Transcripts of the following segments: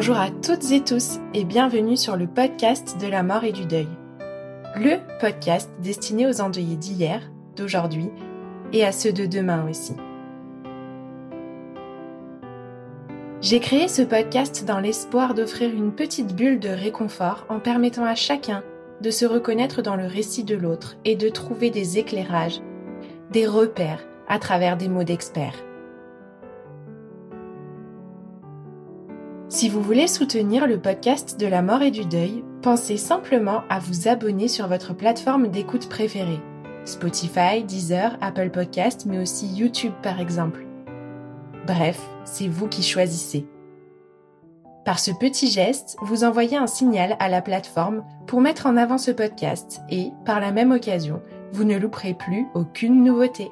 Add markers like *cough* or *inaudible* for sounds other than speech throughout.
Bonjour à toutes et tous et bienvenue sur le podcast de la mort et du deuil. Le podcast destiné aux endeuillés d'hier, d'aujourd'hui et à ceux de demain aussi. J'ai créé ce podcast dans l'espoir d'offrir une petite bulle de réconfort en permettant à chacun de se reconnaître dans le récit de l'autre et de trouver des éclairages, des repères à travers des mots d'experts. Si vous voulez soutenir le podcast de la mort et du deuil, pensez simplement à vous abonner sur votre plateforme d'écoute préférée. Spotify, Deezer, Apple Podcast, mais aussi YouTube par exemple. Bref, c'est vous qui choisissez. Par ce petit geste, vous envoyez un signal à la plateforme pour mettre en avant ce podcast et, par la même occasion, vous ne louperez plus aucune nouveauté.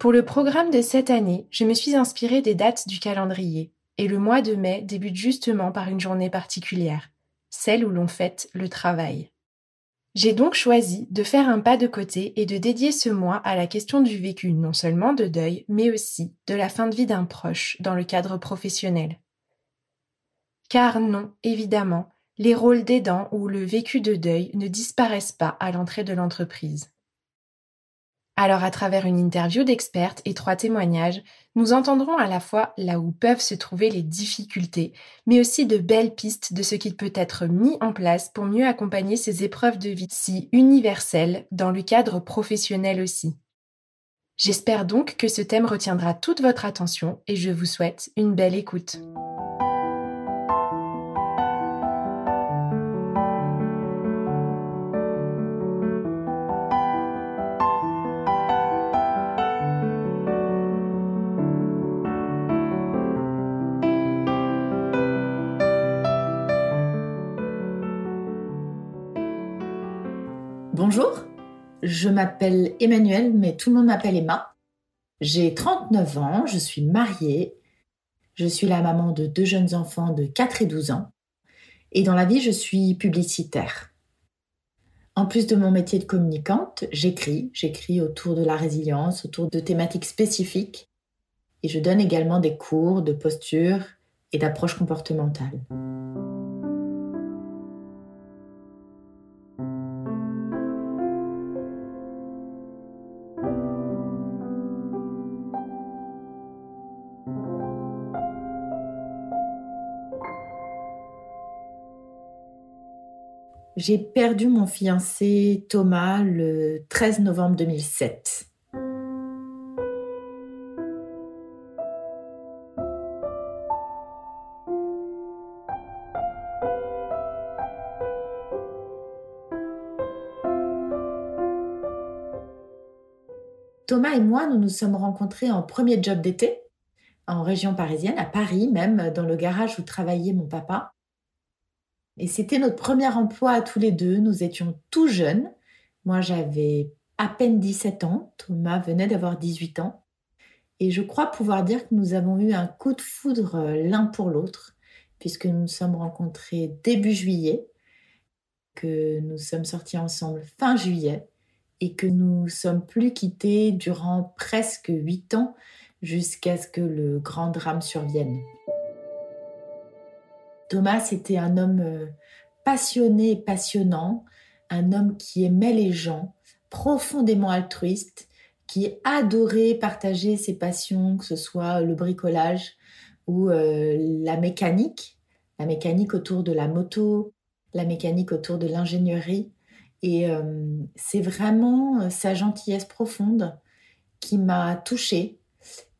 Pour le programme de cette année, je me suis inspirée des dates du calendrier, et le mois de mai débute justement par une journée particulière, celle où l'on fête le travail. J'ai donc choisi de faire un pas de côté et de dédier ce mois à la question du vécu non seulement de deuil, mais aussi de la fin de vie d'un proche dans le cadre professionnel. Car non, évidemment, les rôles d'aidant ou le vécu de deuil ne disparaissent pas à l'entrée de l'entreprise. Alors à travers une interview d'expertes et trois témoignages, nous entendrons à la fois là où peuvent se trouver les difficultés, mais aussi de belles pistes de ce qui peut être mis en place pour mieux accompagner ces épreuves de vie si universelles dans le cadre professionnel aussi. J'espère donc que ce thème retiendra toute votre attention et je vous souhaite une belle écoute. Je m'appelle Emmanuel, mais tout le monde m'appelle Emma. J'ai 39 ans, je suis mariée, je suis la maman de deux jeunes enfants de 4 et 12 ans, et dans la vie, je suis publicitaire. En plus de mon métier de communicante, j'écris, j'écris autour de la résilience, autour de thématiques spécifiques, et je donne également des cours de posture et d'approche comportementale. J'ai perdu mon fiancé Thomas le 13 novembre 2007. Thomas et moi, nous nous sommes rencontrés en premier job d'été, en région parisienne, à Paris même, dans le garage où travaillait mon papa. Et c'était notre premier emploi à tous les deux. Nous étions tout jeunes. Moi, j'avais à peine 17 ans. Thomas venait d'avoir 18 ans. Et je crois pouvoir dire que nous avons eu un coup de foudre euh, l'un pour l'autre, puisque nous nous sommes rencontrés début juillet, que nous sommes sortis ensemble fin juillet, et que nous sommes plus quittés durant presque huit ans jusqu'à ce que le grand drame survienne. Thomas était un homme euh, passionné et passionnant, un homme qui aimait les gens, profondément altruiste, qui adorait partager ses passions, que ce soit le bricolage ou euh, la mécanique, la mécanique autour de la moto, la mécanique autour de l'ingénierie. Et euh, c'est vraiment sa gentillesse profonde qui m'a touchée.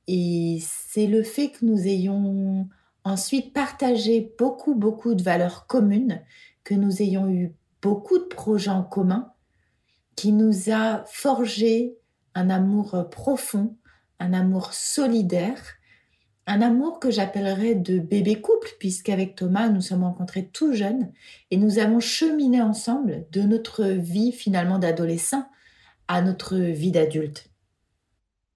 Et c'est le fait que nous ayons ensuite partagé beaucoup, beaucoup de valeurs communes, que nous ayons eu beaucoup de projets en commun, qui nous a forgé un amour profond, un amour solidaire, un amour que j'appellerais de bébé couple, puisqu'avec Thomas, nous sommes rencontrés tout jeunes et nous avons cheminé ensemble de notre vie finalement d'adolescent à notre vie d'adulte.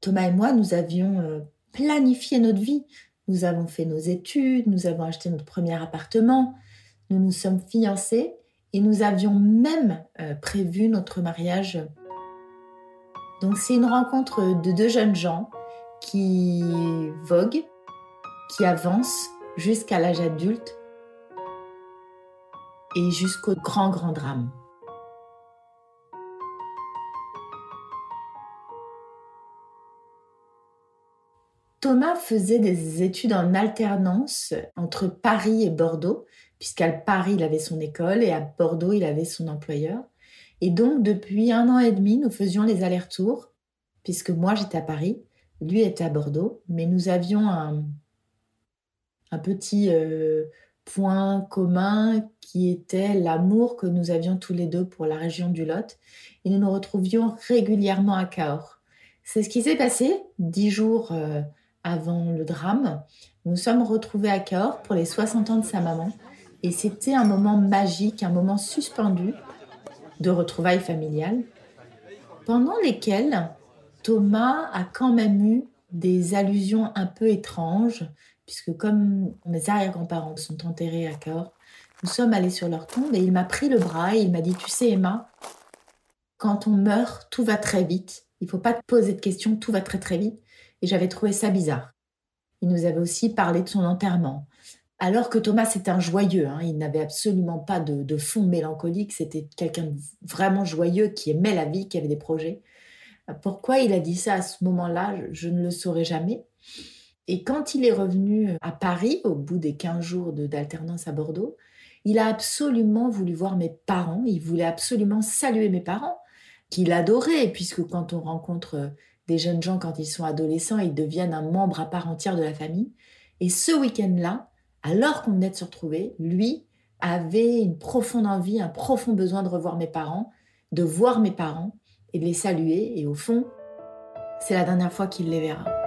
Thomas et moi, nous avions euh, planifié notre vie. Nous avons fait nos études, nous avons acheté notre premier appartement, nous nous sommes fiancés et nous avions même euh, prévu notre mariage. Donc c'est une rencontre de deux jeunes gens qui voguent, qui avancent jusqu'à l'âge adulte et jusqu'au grand, grand drame. Thomas faisait des études en alternance entre Paris et Bordeaux, puisqu'à Paris, il avait son école et à Bordeaux, il avait son employeur. Et donc, depuis un an et demi, nous faisions les allers-retours, puisque moi, j'étais à Paris, lui était à Bordeaux, mais nous avions un, petit euh, point commun qui était l'amour que nous avions tous les deux pour la région du Lot. Et nous nous retrouvions régulièrement à Cahors. C'est ce qui s'est passé dix jours euh, avant le drame, nous sommes retrouvés à Cahors pour les 60 ans de sa maman. Et c'était un moment magique, un moment suspendu de retrouvailles familiales, pendant lesquels Thomas a quand même eu des allusions un peu étranges, puisque comme mes arrière-grands-parents sont enterrés à Cahors, nous sommes allés sur leur tombe et il m'a pris le bras et il m'a dit, tu sais Emma, quand on meurt, tout va très vite. Il ne faut pas te poser de questions, tout va très très vite et j'avais trouvé ça bizarre. Il nous avait aussi parlé de son enterrement. Alors que Thomas était un joyeux, hein. il n'avait absolument pas de, fond mélancolique, c'était quelqu'un de vraiment joyeux qui aimait la vie, qui avait des projets. Pourquoi il a dit ça à ce moment-là, je ne le saurais jamais. Et quand il est revenu à Paris, au bout des 15 jours d'alternance à Bordeaux, il a absolument voulu voir mes parents, il voulait absolument saluer mes parents, qu'il adorait, puisque quand on rencontre des jeunes gens quand ils sont adolescents, ils deviennent un membre à part entière de la famille. Et ce week-end-là, alors qu'on venait de se retrouver, lui avait une profonde envie, un profond besoin de revoir mes parents, de voir mes parents et de les saluer. Et au fond, c'est la dernière fois qu'il les verra.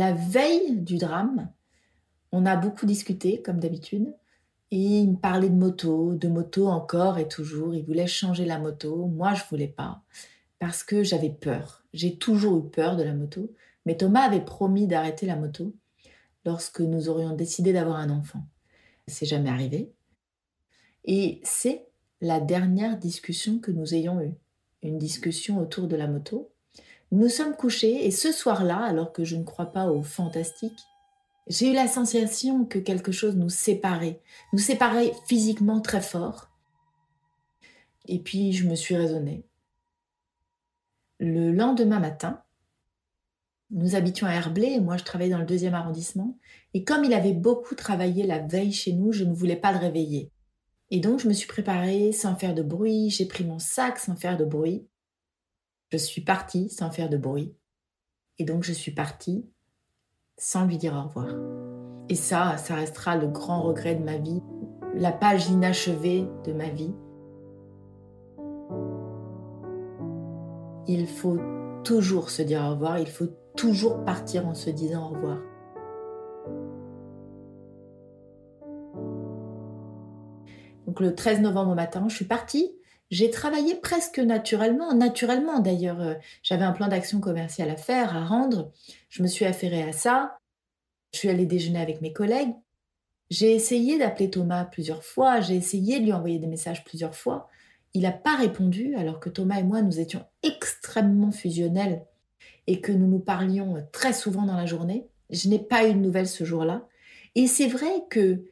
La veille du drame, on a beaucoup discuté, comme d'habitude, et il me parlait de moto, de moto encore et toujours. Il voulait changer la moto. Moi, je voulais pas, parce que j'avais peur. J'ai toujours eu peur de la moto. Mais Thomas avait promis d'arrêter la moto lorsque nous aurions décidé d'avoir un enfant. C'est jamais arrivé. Et c'est la dernière discussion que nous ayons eue. Une discussion autour de la moto. Nous sommes couchés et ce soir-là, alors que je ne crois pas au fantastique, j'ai eu la sensation que quelque chose nous séparait, nous séparait physiquement très fort. Et puis je me suis raisonnée. Le lendemain matin, nous habitions à Herblay et moi je travaillais dans le deuxième arrondissement. Et comme il avait beaucoup travaillé la veille chez nous, je ne voulais pas le réveiller. Et donc je me suis préparée sans faire de bruit, j'ai pris mon sac sans faire de bruit. Je suis partie sans faire de bruit. Et donc je suis partie sans lui dire au revoir. Et ça, ça restera le grand regret de ma vie, la page inachevée de ma vie. Il faut toujours se dire au revoir, il faut toujours partir en se disant au revoir. Donc le 13 novembre au matin, je suis partie j'ai travaillé presque naturellement, naturellement d'ailleurs. Euh, j'avais un plan d'action commerciale à faire, à rendre. Je me suis affairée à ça. Je suis allée déjeuner avec mes collègues. J'ai essayé d'appeler Thomas plusieurs fois. J'ai essayé de lui envoyer des messages plusieurs fois. il n'a pas répondu alors que Thomas et moi, nous étions extrêmement fusionnels et que nous nous parlions très souvent dans la journée. Je n'ai pas eu de nouvelles ce jour-là. Et c'est vrai que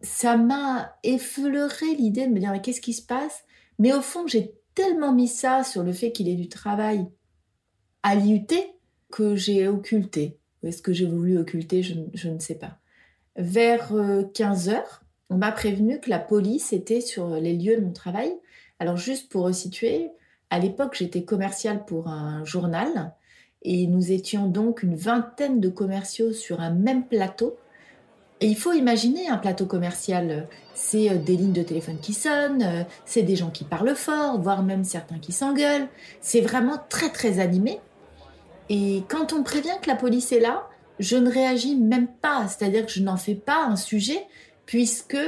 ça m'a effleuré l'idée de me dire mais qu'est-ce qui se passe? Mais au fond, j'ai tellement mis ça sur le fait qu'il ait du travail à l'IUT que j'ai occulté. Est-ce que j'ai voulu occulter? Je, je, ne sais pas. Vers 15 euh, heures, on m'a prévenu que la police était sur les lieux de mon travail. Alors juste pour resituer, à l'époque j'étais commerciale pour un journal et nous étions donc une vingtaine de commerciaux sur un même plateau. Et il faut imaginer un plateau commercial, c'est euh, des lignes de téléphone qui sonnent, euh, c'est des gens qui parlent fort, voire même certains qui s'engueulent. C'est vraiment très très animé. Et quand on prévient que la police est là, je ne réagis même pas, c'est-à-dire que je n'en fais pas un sujet, puisque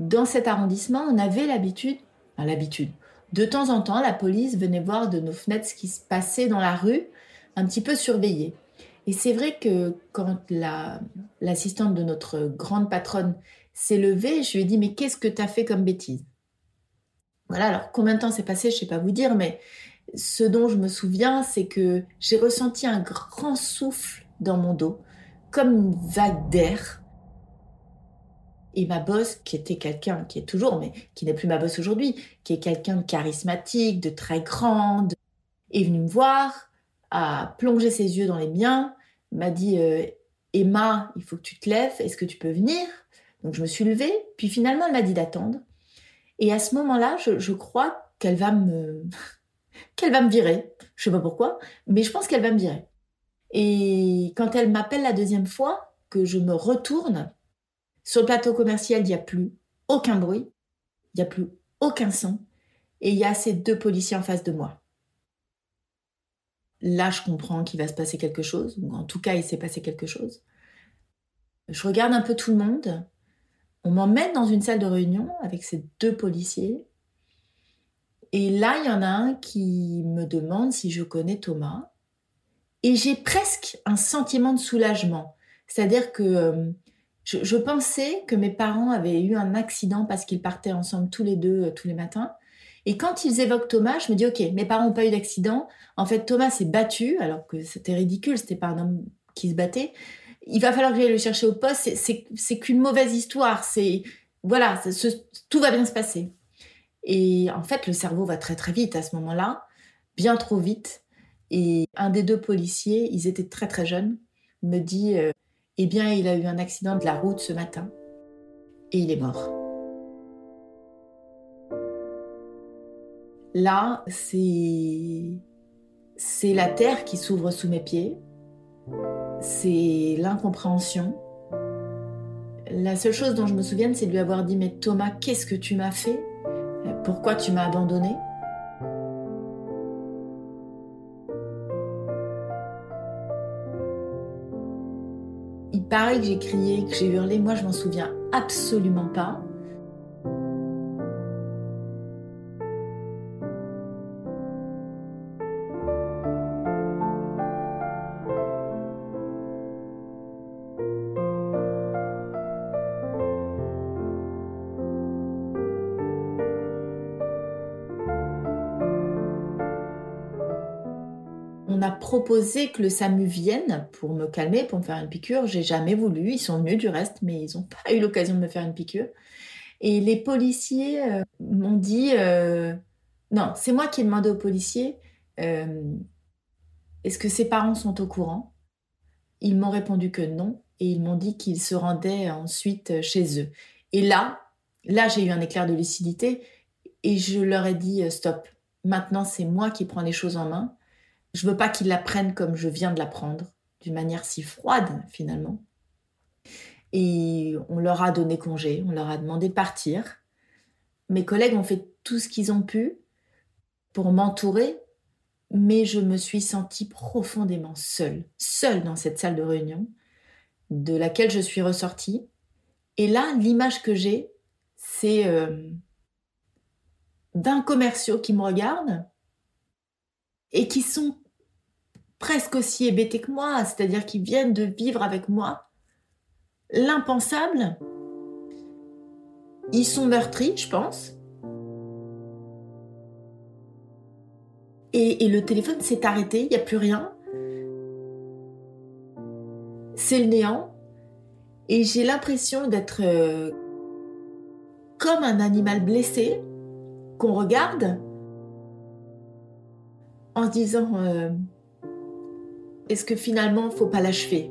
dans cet arrondissement, on avait l'habitude, enfin, l'habitude, de temps en temps, la police venait voir de nos fenêtres ce qui se passait dans la rue, un petit peu surveillé. Et c'est vrai que quand l'assistante de notre grande patronne s'est levée, je lui ai dit Mais qu'est-ce que tu as fait comme bêtise? Voilà, alors combien de temps s'est passé, je ne sais pas vous dire, mais ce dont je me souviens, c'est que j'ai ressenti un grand souffle dans mon dos, comme une vague d'air. Et ma boss, qui était quelqu'un, qui est toujours, mais qui n'est plus ma boss aujourd'hui, qui est quelqu'un de charismatique, de très grande, est venue me voir, a plongé ses yeux dans les miens, m'a dit euh, Emma, il faut que tu te lèves, est-ce que tu peux venir? Donc je me suis levée, puis finalement elle m'a dit d'attendre. Et à ce moment-là, je, je crois qu'elle va me *laughs* qu'elle va me virer. Je sais pas pourquoi, mais je pense qu'elle va me virer. Et quand elle m'appelle la deuxième fois, que je me retourne, sur le plateau commercial, il n'y a plus aucun bruit, il n'y a plus aucun son, et il y a ces deux policiers en face de moi. Là, je comprends qu'il va se passer quelque chose, ou en tout cas, il s'est passé quelque chose. Je regarde un peu tout le monde. On m'emmène dans une salle de réunion avec ces deux policiers. Et là, il y en a un qui me demande si je connais Thomas. Et j'ai presque un sentiment de soulagement. C'est-à-dire que euh, je, pensais que mes parents avaient eu un accident parce qu'ils partaient ensemble tous les deux, euh, tous les matins. Et quand ils évoquent Thomas, je me dis, OK, mes parents n'ont pas eu d'accident. En fait, Thomas s'est battu, alors que c'était ridicule, c'était pas un homme qui se battait. Il va falloir que j'aille le chercher au poste. C'est qu'une mauvaise histoire. C'est voilà, tout va bien se passer. Et en fait, le cerveau va très très vite à ce moment-là, bien trop vite. Et un des deux policiers, ils étaient très très jeunes, me dit euh, eh bien, il a eu un accident de la route ce matin et il est mort. Là, c'est la terre qui s'ouvre sous mes pieds. C'est l'incompréhension. La seule chose dont je me souviens, c'est de lui avoir dit Mais Thomas, qu'est-ce que tu m'as fait? Pourquoi tu m'as abandonné? Pareil que j'ai crié, que j'ai hurlé, moi je m'en souviens absolument pas. Proposé que le SAMU vienne pour me calmer, pour me faire une piqûre. J'ai jamais voulu. Ils sont venus du reste, mais ils n'ont *laughs* pas eu l'occasion de me faire une piqûre. Et les policiers euh, m'ont dit euh, non, c'est moi qui ai demandé aux policiers euh, est-ce que ses parents sont au courant? Ils m'ont répondu que non et ils m'ont dit qu'ils se rendaient ensuite chez eux. Et là, là j'ai eu un éclair de lucidité et je leur ai dit stop. Maintenant, c'est moi qui prends les choses en main. Je veux pas qu'ils l'apprennent comme je viens de l'apprendre, d'une manière si froide finalement. Et on leur a donné congé, on leur a demandé de partir. Mes collègues ont fait tout ce qu'ils ont pu pour m'entourer, mais je me suis sentie profondément seule, seule dans cette salle de réunion, de laquelle je suis ressortie. Et là, l'image que j'ai, c'est euh, d'un commerciaux qui me regarde et qui sont presque aussi hébétés que moi, c'est-à-dire qu'ils viennent de vivre avec moi l'impensable. Ils sont meurtris, je pense. Et, le téléphone s'est arrêté, il n'y a plus rien. C'est le néant. Et j'ai l'impression d'être euh, comme un animal blessé qu'on regarde en disant euh, est-ce que finalement faut pas l'achever?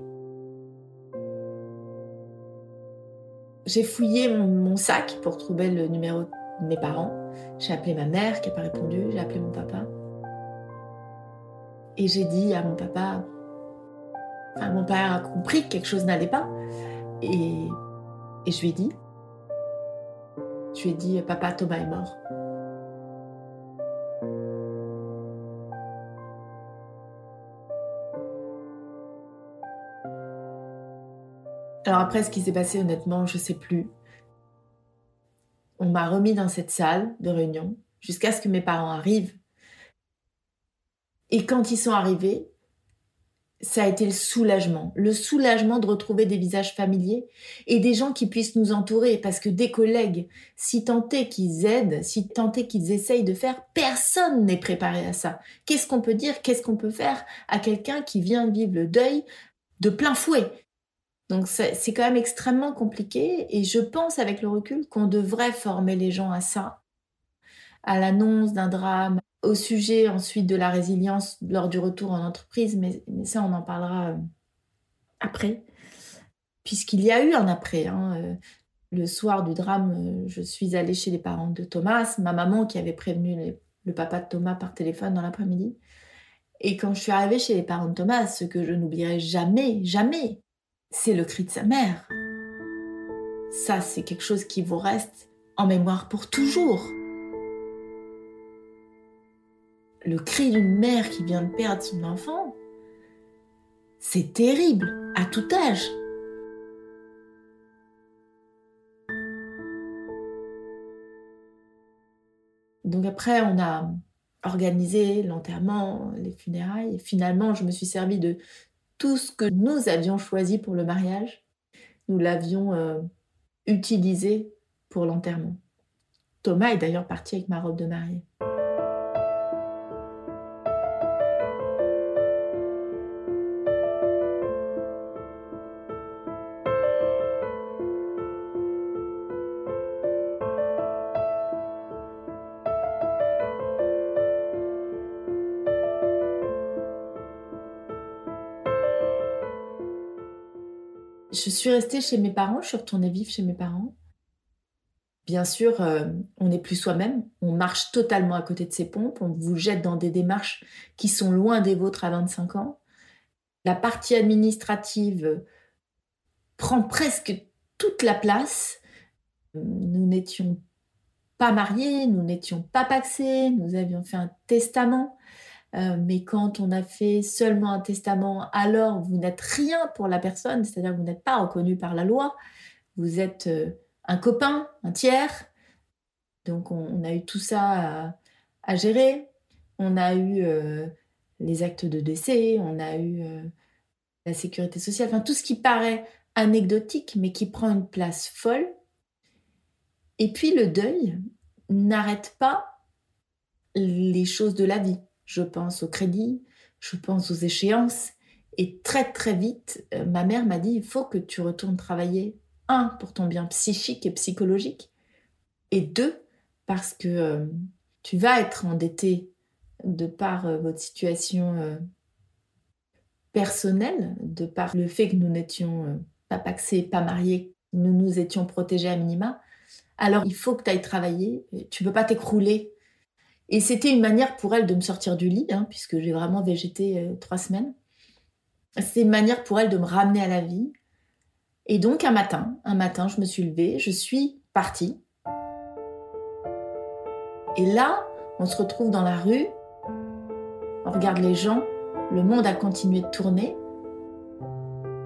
J'ai fouillé mon, sac pour trouver le numéro de mes parents. J'ai appelé ma mère qui n'a pas répondu, j'ai appelé mon papa. Et j'ai dit à mon papa, enfin mon père a compris que quelque chose n'allait pas. Et, et je lui ai dit, je lui ai dit, papa, Thomas est mort. Alors après, ce qui s'est passé, honnêtement, je ne sais plus. On m'a remis dans cette salle de réunion jusqu'à ce que mes parents arrivent. Et quand ils sont arrivés, ça a été le soulagement, le soulagement de retrouver des visages familiers et des gens qui puissent nous entourer, parce que des collègues, si tant est qu'ils aident, si tant est qu'ils essayent de faire, personne n'est préparé à ça. Qu'est-ce qu'on peut dire, qu'est-ce qu'on peut faire à quelqu'un qui vient vivre le deuil de plein fouet? Donc c'est quand même extrêmement compliqué et je pense avec le recul qu'on devrait former les gens à ça, à l'annonce d'un drame, au sujet ensuite de la résilience lors du retour en entreprise, mais, ça on en parlera euh, après, puisqu'il y a eu un après. Hein, euh, le soir du drame, euh, je suis allée chez les parents de Thomas, ma maman qui avait prévenu le papa de Thomas par téléphone dans l'après-midi. Et quand je suis arrivée chez les parents de Thomas, ce que je n'oublierai jamais, jamais, c'est le cri de sa mère. Ça, c'est quelque chose qui vous reste en mémoire pour toujours. Le cri d'une mère qui vient de perdre son enfant, c'est terrible à tout âge. Donc après, on a organisé l'enterrement, les funérailles. Et finalement, je me suis servi de tout ce que nous avions choisi pour le mariage, nous l'avions euh, utilisé pour l'enterrement. Thomas est d'ailleurs parti avec ma robe de mariée. Je suis restée chez mes parents, je suis retournée vivre chez mes parents. Bien sûr, euh, on n'est plus soi-même, on marche totalement à côté de ses pompes, on vous jette dans des démarches qui sont loin des vôtres à 25 ans. La partie administrative prend presque toute la place. Nous n'étions pas mariés, nous n'étions pas paxés, nous avions fait un testament. Euh, mais quand on a fait seulement un testament, alors vous n'êtes rien pour la personne, c'est-à-dire que vous n'êtes pas reconnu par la loi, vous êtes euh, un copain, un tiers. Donc on, a eu tout ça à, gérer. On a eu euh, les actes de décès, on a eu la sécurité sociale, enfin tout ce qui paraît anecdotique, mais qui prend une place folle. Et puis le deuil n'arrête pas les choses de la vie je pense au crédit, je pense aux échéances. Et très très vite, euh, ma mère m'a dit, il faut que tu retournes travailler, un, pour ton bien psychique et psychologique, et deux, parce que euh, tu vas être endetté de par euh, votre situation personnelle, de par le fait que nous n'étions pas paxés, pas mariés, nous nous étions protégés à minima. Alors il faut que tu ailles travailler, tu ne peux pas t'écrouler et c'était une manière pour elle de me sortir du lit, hein, puisque j'ai vraiment végété euh, trois semaines. C'était une manière pour elle de me ramener à la vie. Et donc un matin, un matin, je me suis levée, je suis partie. Et là, on se retrouve dans la rue, on regarde les gens, le monde a continué de tourner.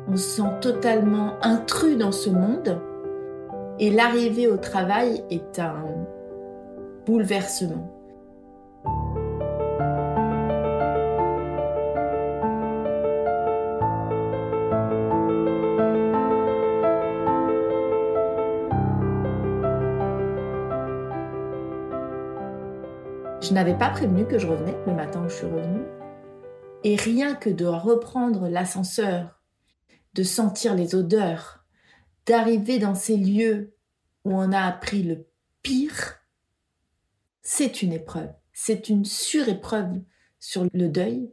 On se sent totalement intrus dans ce monde. Et l'arrivée au travail est un bouleversement. Je n'avais pas prévenu que je revenais le matin où je suis revenue. Et rien que de reprendre l'ascenseur, de sentir les odeurs, d'arriver dans ces lieux où on a appris le pire, c'est une épreuve. C'est une surépreuve sur le deuil.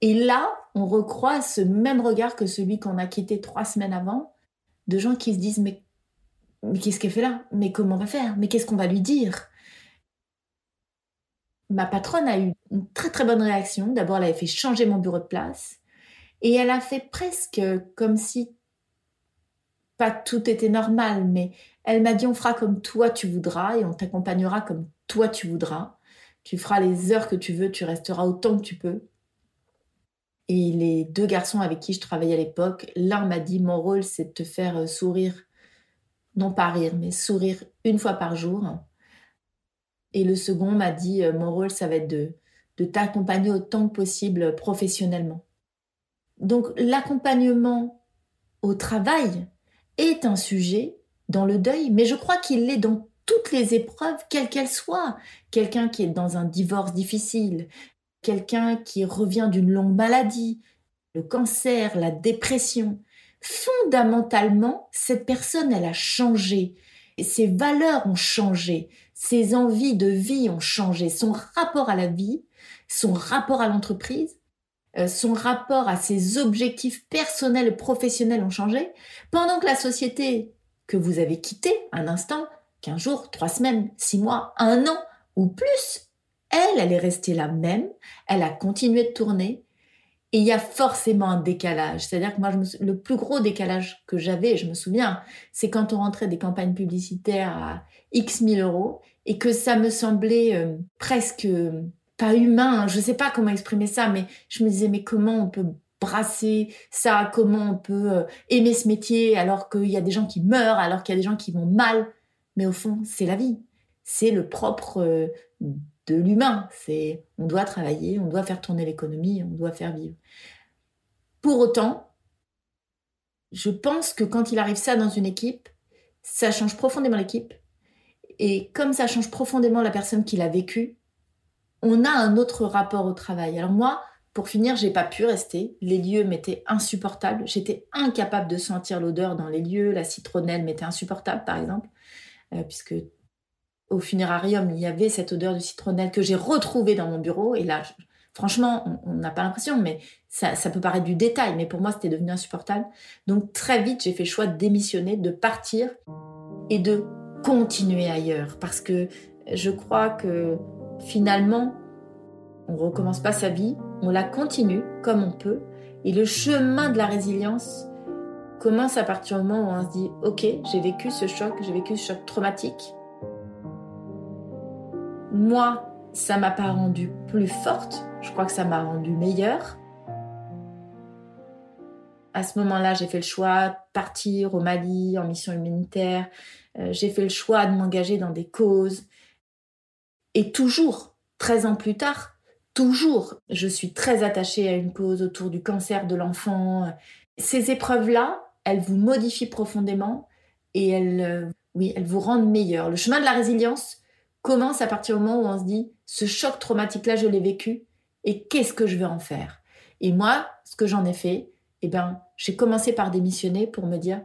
Et là, on recroise ce même regard que celui qu'on a quitté trois semaines avant, de gens qui se disent mais, mais qu'est-ce qu'elle fait là? Mais comment on va faire? Mais qu'est-ce qu'on va lui dire? Ma patronne a eu une très très bonne réaction. D'abord, elle avait fait changer mon bureau de place. Et elle a fait presque comme si pas tout était normal, mais elle m'a dit on fera comme toi tu voudras et on t'accompagnera comme toi tu voudras. Tu feras les heures que tu veux, tu resteras autant que tu peux. Et les deux garçons avec qui je travaillais à l'époque, l'un m'a dit mon rôle c'est de te faire euh, sourire, non pas rire, mais sourire une fois par jour. Et le second m'a dit euh, mon rôle ça va être de, de t'accompagner autant que possible professionnellement. Donc l'accompagnement au travail est un sujet dans le deuil, mais je crois qu'il l'est dans toutes les épreuves, quelles qu'elles soient. Quelqu'un qui est dans un divorce difficile, quelqu'un qui revient d'une longue maladie, le cancer, la dépression. Fondamentalement, cette personne, elle a changé. Ses valeurs ont changé. Ses envies de vie ont changé. Son rapport à la vie, son rapport à l'entreprise, euh, son rapport à ses objectifs personnels et professionnels ont changé. Pendant que la société que vous avez quittée un instant 15 jours, 3 semaines, 6 mois, 1 an ou plus, elle, elle est restée la même, elle a continué de tourner, et il y a forcément un décalage. C'est-à-dire que moi, le plus gros décalage que j'avais, je me souviens, c'est quand on rentrait des campagnes publicitaires à X mille euros et que ça me semblait euh, presque euh, pas humain. Hein. Je ne sais pas comment exprimer ça, mais je me disais, mais comment on peut brasser ça? Comment on peut euh, aimer ce métier alors qu'il y a des gens qui meurent, alors qu'il y a des gens qui vont mal? Mais au fond, c'est la vie. C'est le propre de l'humain. C'est on doit travailler, on doit faire tourner l'économie, on doit faire vivre. Pour autant, je pense que quand il arrive ça dans une équipe, ça change profondément l'équipe. Et comme ça change profondément la personne qui l'a vécu, on a un autre rapport au travail. Alors moi, pour finir, j'ai pas pu rester. Les lieux m'étaient insupportables. J'étais incapable de sentir l'odeur dans les lieux. La citronnelle m'était insupportable, par exemple. Euh, puisque au funérarium, il y avait cette odeur de citronnelle que j'ai retrouvée dans mon bureau. Et là, franchement, on n'a pas l'impression, mais ça, peut paraître du détail, mais pour moi, c'était devenu insupportable. Donc très vite, j'ai fait le choix de démissionner, de partir et de continuer ailleurs. Parce que je crois que finalement, on recommence pas sa vie, on la continue comme on peut. Et le chemin de la résilience, commence à partir du moment où on se dit ok j'ai vécu ce choc j'ai vécu ce choc traumatique moi ça m'a pas rendue plus forte. Je crois que ça m'a rendue meilleure. À ce moment-là j'ai fait le choix de partir au Mali en mission humanitaire. Euh, j'ai fait le choix de m'engager dans des causes. Et toujours 13 ans plus tard toujours je suis très attachée à une cause autour du cancer de l'enfant. Ces épreuves-là, elles vous modifient profondément et elles, euh, oui, elles vous rendent meilleur. Le chemin de la résilience commence à partir du moment où on se dit ce choc traumatique-là, je l'ai vécu et qu'est-ce que je vais en faire? Et moi, ce que j'en ai fait, eh ben, j'ai commencé par démissionner pour me dire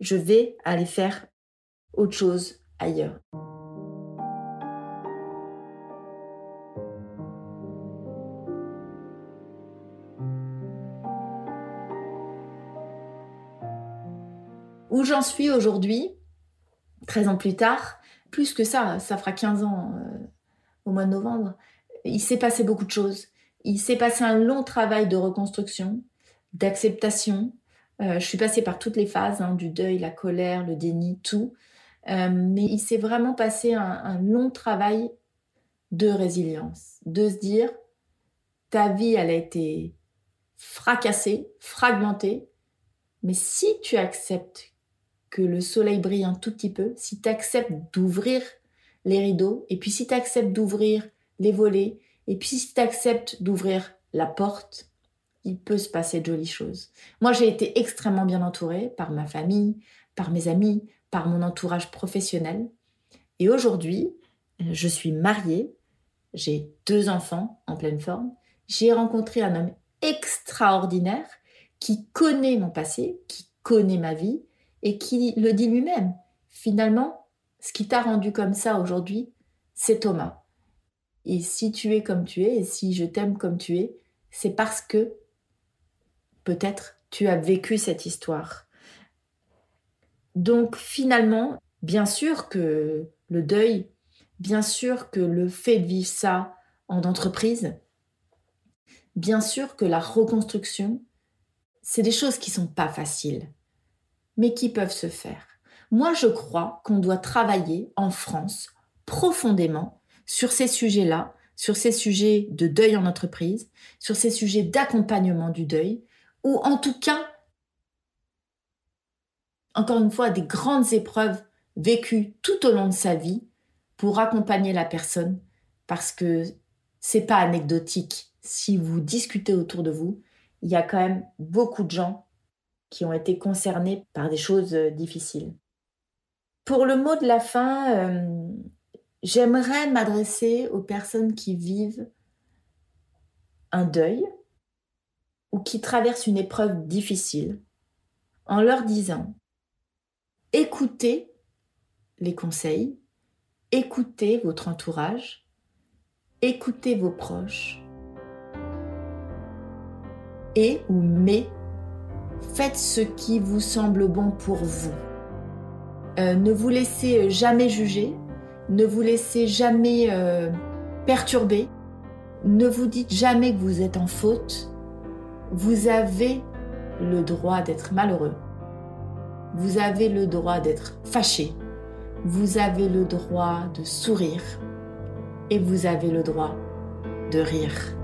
je vais aller faire autre chose ailleurs. Où j'en suis aujourd'hui, 13 ans plus tard, plus que ça, ça fera 15 ans euh, au mois de novembre, il s'est passé beaucoup de choses. Il s'est passé un long travail de reconstruction, d'acceptation. Euh, je suis passée par toutes les phases, hein, du deuil, la colère, le déni, tout. Euh, mais il s'est vraiment passé un, un long travail de résilience, de se dire, ta vie, elle a été fracassée, fragmentée, mais si tu acceptes que le soleil brille un tout petit peu, si tu acceptes d'ouvrir les rideaux, et puis si tu acceptes d'ouvrir les volets, et puis si tu acceptes d'ouvrir la porte, il peut se passer de jolies choses. Moi, j'ai été extrêmement bien entourée par ma famille, par mes amis, par mon entourage professionnel. Et aujourd'hui, je suis mariée, j'ai deux enfants en pleine forme, j'ai rencontré un homme extraordinaire qui connaît mon passé, qui connaît ma vie et qui le dit lui-même. Finalement, ce qui t'a rendu comme ça aujourd'hui, c'est Thomas. Et si tu es comme tu es, et si je t'aime comme tu es, c'est parce que peut-être tu as vécu cette histoire. Donc finalement, bien sûr que le deuil, bien sûr que le fait de vivre ça en entreprise, bien sûr que la reconstruction, c'est des choses qui sont pas faciles, mais qui peuvent se faire. Moi, je crois qu'on doit travailler en France profondément sur ces sujets-là, sur ces sujets de deuil en entreprise, sur ces sujets d'accompagnement du deuil, ou en tout cas, encore une fois, des grandes épreuves vécues tout au long de sa vie pour accompagner la personne, parce que c'est pas anecdotique. Si vous discutez autour de vous, il y a quand même beaucoup de gens qui ont été concernés par des choses euh, difficiles. Pour le mot de la fin, euh, J'aimerais m'adresser aux personnes qui vivent un deuil ou qui traversent une épreuve difficile en leur disant écoutez les conseils, écoutez votre entourage, écoutez vos proches et ou mais faites ce qui vous semble bon pour vous. Euh, ne vous laissez jamais juger ne vous laissez jamais euh, perturber. Ne vous dites jamais que vous êtes en faute. Vous avez le droit d'être malheureux. Vous avez le droit d'être fâché. Vous avez le droit de sourire. Et vous avez le droit de rire.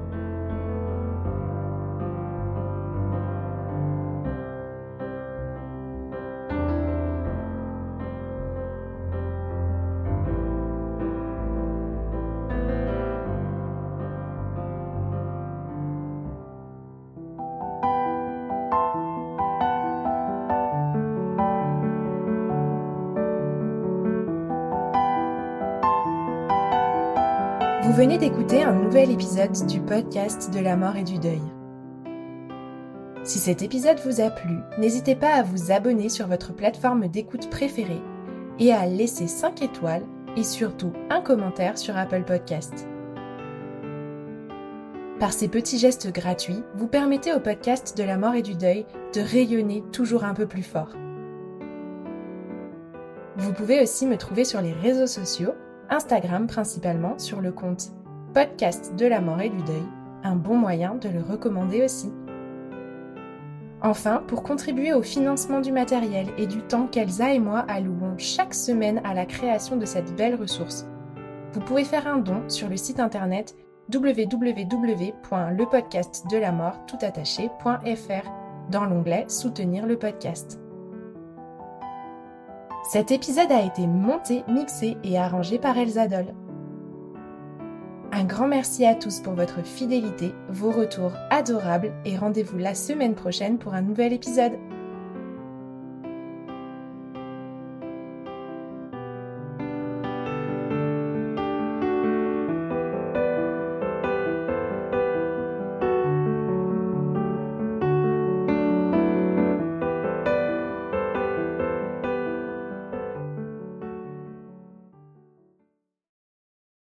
Venez d'écouter un nouvel épisode du podcast de la mort et du deuil. Si cet épisode vous a plu, n'hésitez pas à vous abonner sur votre plateforme d'écoute préférée et à laisser 5 étoiles et surtout un commentaire sur Apple Podcast. Par ces petits gestes gratuits, vous permettez au podcast de la mort et du deuil de rayonner toujours un peu plus fort. Vous pouvez aussi me trouver sur les réseaux sociaux Instagram principalement sur le compte Podcast de la mort et du deuil, un bon moyen de le recommander aussi. Enfin, pour contribuer au financement du matériel et du temps qu'Elsa et moi allouons chaque semaine à la création de cette belle ressource, vous pouvez faire un don sur le site internet www.lepodcastdelamort.toutattaché.fr dans l'onglet Soutenir le podcast. Cet épisode a été monté, mixé et arrangé par Elsa. Un grand merci à tous pour votre fidélité, vos retours adorables et rendez-vous la semaine prochaine pour un nouvel épisode.